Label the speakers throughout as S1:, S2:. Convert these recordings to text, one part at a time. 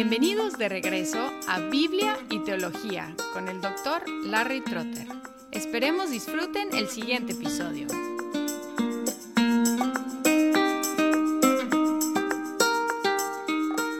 S1: Bienvenidos de regreso a Biblia y Teología con el doctor Larry Trotter. Esperemos disfruten el siguiente episodio.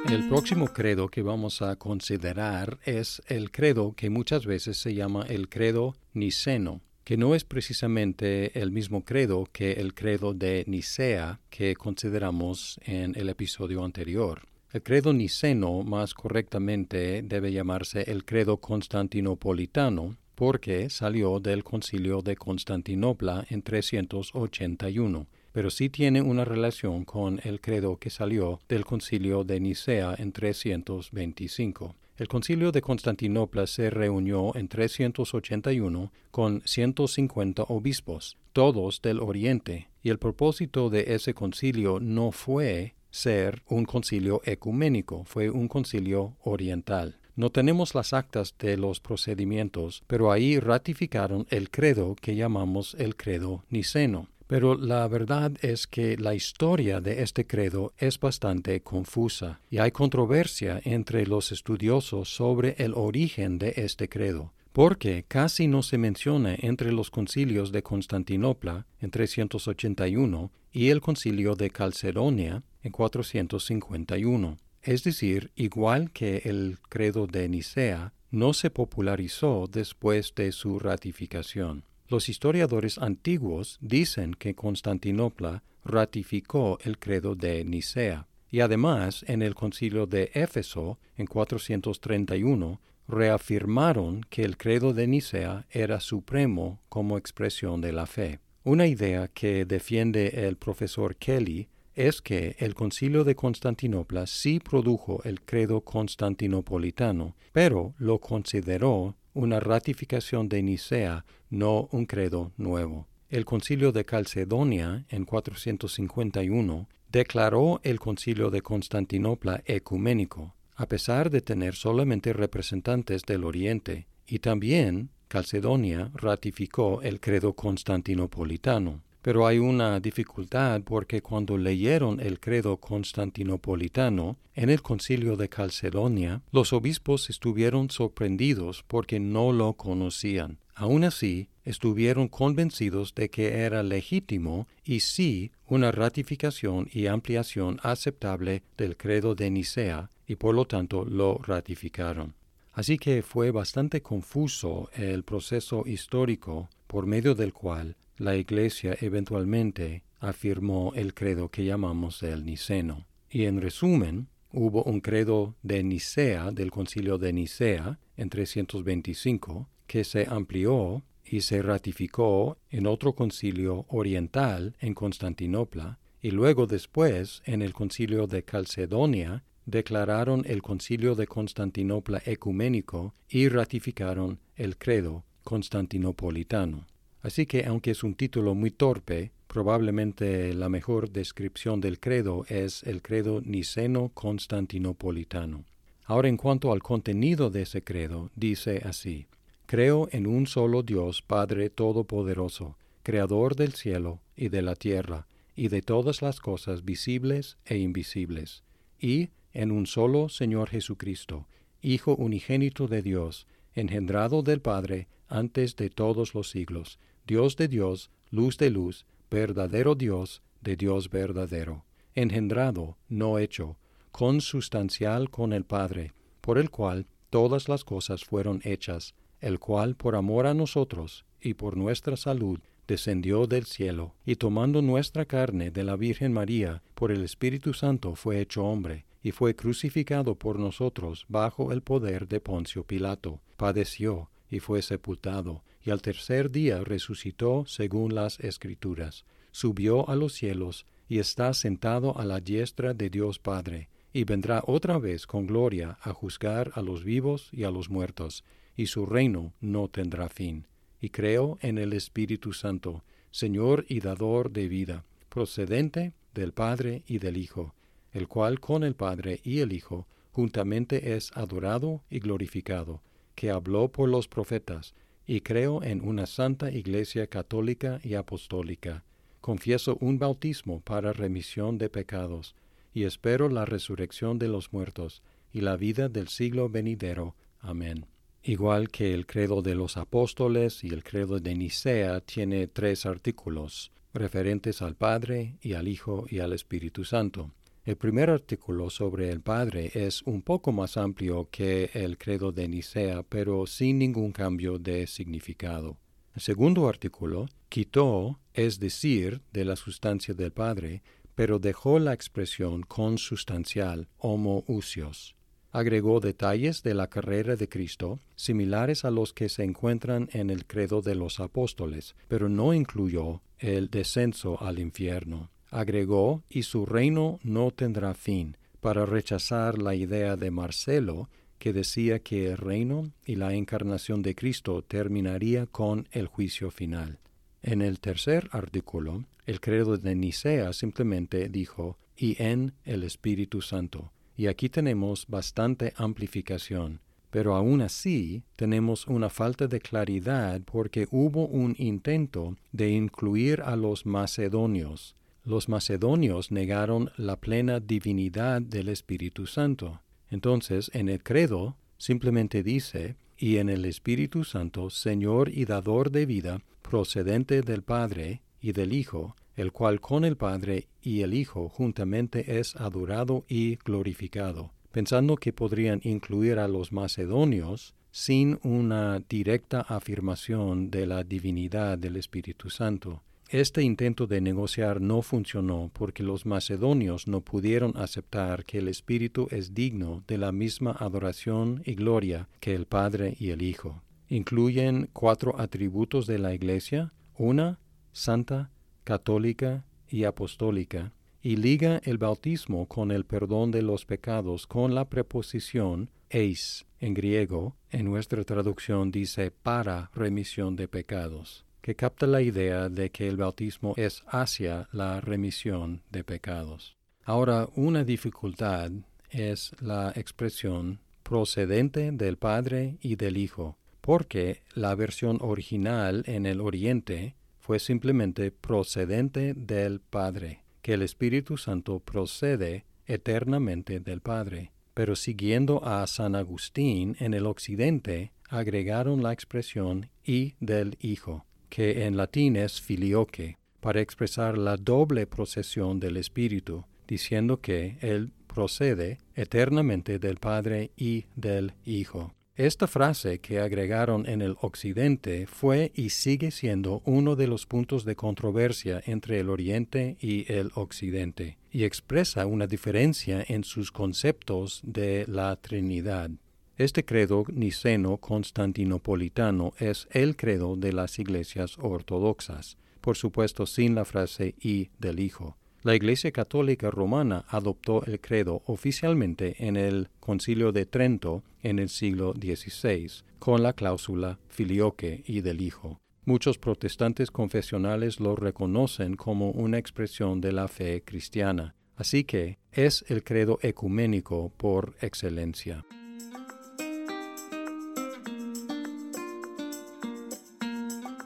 S2: El próximo credo que vamos a considerar es el credo que muchas veces se llama el credo niceno, que no es precisamente el mismo credo que el credo de Nicea que consideramos en el episodio anterior. El credo niceno más correctamente debe llamarse el credo constantinopolitano, porque salió del concilio de Constantinopla en 381, pero sí tiene una relación con el credo que salió del concilio de Nicea en 325. El concilio de Constantinopla se reunió en 381 con 150 obispos, todos del Oriente, y el propósito de ese concilio no fue ser un concilio ecuménico, fue un concilio oriental. No tenemos las actas de los procedimientos, pero ahí ratificaron el credo que llamamos el credo niceno. Pero la verdad es que la historia de este credo es bastante confusa y hay controversia entre los estudiosos sobre el origen de este credo porque casi no se menciona entre los concilios de Constantinopla en 381 y el concilio de Calcedonia 451. Es decir, igual que el credo de Nicea, no se popularizó después de su ratificación. Los historiadores antiguos dicen que Constantinopla ratificó el credo de Nicea, y además en el concilio de Éfeso en 431 reafirmaron que el credo de Nicea era supremo como expresión de la fe. Una idea que defiende el profesor Kelly es que el concilio de Constantinopla sí produjo el credo constantinopolitano, pero lo consideró una ratificación de Nicea, no un credo nuevo. El concilio de Calcedonia, en 451, declaró el concilio de Constantinopla ecuménico, a pesar de tener solamente representantes del Oriente, y también Calcedonia ratificó el credo constantinopolitano. Pero hay una dificultad porque cuando leyeron el credo constantinopolitano en el concilio de Calcedonia, los obispos estuvieron sorprendidos porque no lo conocían. Aun así, estuvieron convencidos de que era legítimo y sí una ratificación y ampliación aceptable del credo de Nicea, y por lo tanto lo ratificaron. Así que fue bastante confuso el proceso histórico por medio del cual la Iglesia eventualmente afirmó el credo que llamamos el niceno. Y en resumen, hubo un credo de Nicea, del concilio de Nicea, en 325, que se amplió y se ratificó en otro concilio oriental en Constantinopla, y luego después en el concilio de Calcedonia declararon el concilio de Constantinopla ecuménico y ratificaron el credo constantinopolitano. Así que aunque es un título muy torpe, probablemente la mejor descripción del credo es el credo niceno constantinopolitano. Ahora en cuanto al contenido de ese credo, dice así, Creo en un solo Dios Padre Todopoderoso, Creador del cielo y de la tierra, y de todas las cosas visibles e invisibles, y en un solo Señor Jesucristo, Hijo unigénito de Dios, engendrado del Padre antes de todos los siglos, Dios de Dios, luz de luz, verdadero Dios de Dios verdadero, engendrado, no hecho, consustancial con el Padre, por el cual todas las cosas fueron hechas, el cual por amor a nosotros y por nuestra salud descendió del cielo, y tomando nuestra carne de la Virgen María, por el Espíritu Santo fue hecho hombre, y fue crucificado por nosotros bajo el poder de Poncio Pilato, padeció, y fue sepultado, y al tercer día resucitó según las Escrituras, subió a los cielos, y está sentado a la diestra de Dios Padre, y vendrá otra vez con gloria a juzgar a los vivos y a los muertos, y su reino no tendrá fin. Y creo en el Espíritu Santo, Señor y dador de vida, procedente del Padre y del Hijo, el cual con el Padre y el Hijo juntamente es adorado y glorificado, que habló por los profetas, y creo en una santa Iglesia católica y apostólica. Confieso un bautismo para remisión de pecados, y espero la resurrección de los muertos, y la vida del siglo venidero. Amén. Igual que el credo de los apóstoles y el credo de Nicea tiene tres artículos, referentes al Padre y al Hijo y al Espíritu Santo. El primer artículo sobre el Padre es un poco más amplio que el credo de Nicea, pero sin ningún cambio de significado. El segundo artículo quitó, es decir, de la sustancia del Padre, pero dejó la expresión consustancial, homoousios. Agregó detalles de la carrera de Cristo, similares a los que se encuentran en el credo de los apóstoles, pero no incluyó el descenso al infierno. Agregó, y su reino no tendrá fin, para rechazar la idea de Marcelo, que decía que el reino y la encarnación de Cristo terminaría con el juicio final. En el tercer artículo, el credo de Nicea simplemente dijo, y en el Espíritu Santo. Y aquí tenemos bastante amplificación, pero aún así tenemos una falta de claridad porque hubo un intento de incluir a los macedonios. Los macedonios negaron la plena divinidad del Espíritu Santo. Entonces, en el credo simplemente dice, y en el Espíritu Santo, Señor y dador de vida, procedente del Padre y del Hijo, el cual con el Padre y el Hijo juntamente es adorado y glorificado, pensando que podrían incluir a los macedonios sin una directa afirmación de la divinidad del Espíritu Santo. Este intento de negociar no funcionó porque los macedonios no pudieron aceptar que el Espíritu es digno de la misma adoración y gloria que el Padre y el Hijo. Incluyen cuatro atributos de la Iglesia, una, santa, católica y apostólica, y liga el bautismo con el perdón de los pecados con la preposición eis en griego, en nuestra traducción dice para remisión de pecados, que capta la idea de que el bautismo es hacia la remisión de pecados. Ahora, una dificultad es la expresión procedente del Padre y del Hijo, porque la versión original en el Oriente fue simplemente procedente del Padre, que el Espíritu Santo procede eternamente del Padre. Pero siguiendo a San Agustín en el Occidente, agregaron la expresión y del Hijo, que en latín es filioque, para expresar la doble procesión del Espíritu, diciendo que Él procede eternamente del Padre y del Hijo. Esta frase que agregaron en el Occidente fue y sigue siendo uno de los puntos de controversia entre el Oriente y el Occidente, y expresa una diferencia en sus conceptos de la Trinidad. Este credo niceno constantinopolitano es el credo de las iglesias ortodoxas, por supuesto sin la frase y del Hijo. La Iglesia Católica Romana adoptó el credo oficialmente en el Concilio de Trento en el siglo XVI, con la cláusula filioque y del Hijo. Muchos protestantes confesionales lo reconocen como una expresión de la fe cristiana, así que es el credo ecuménico por excelencia.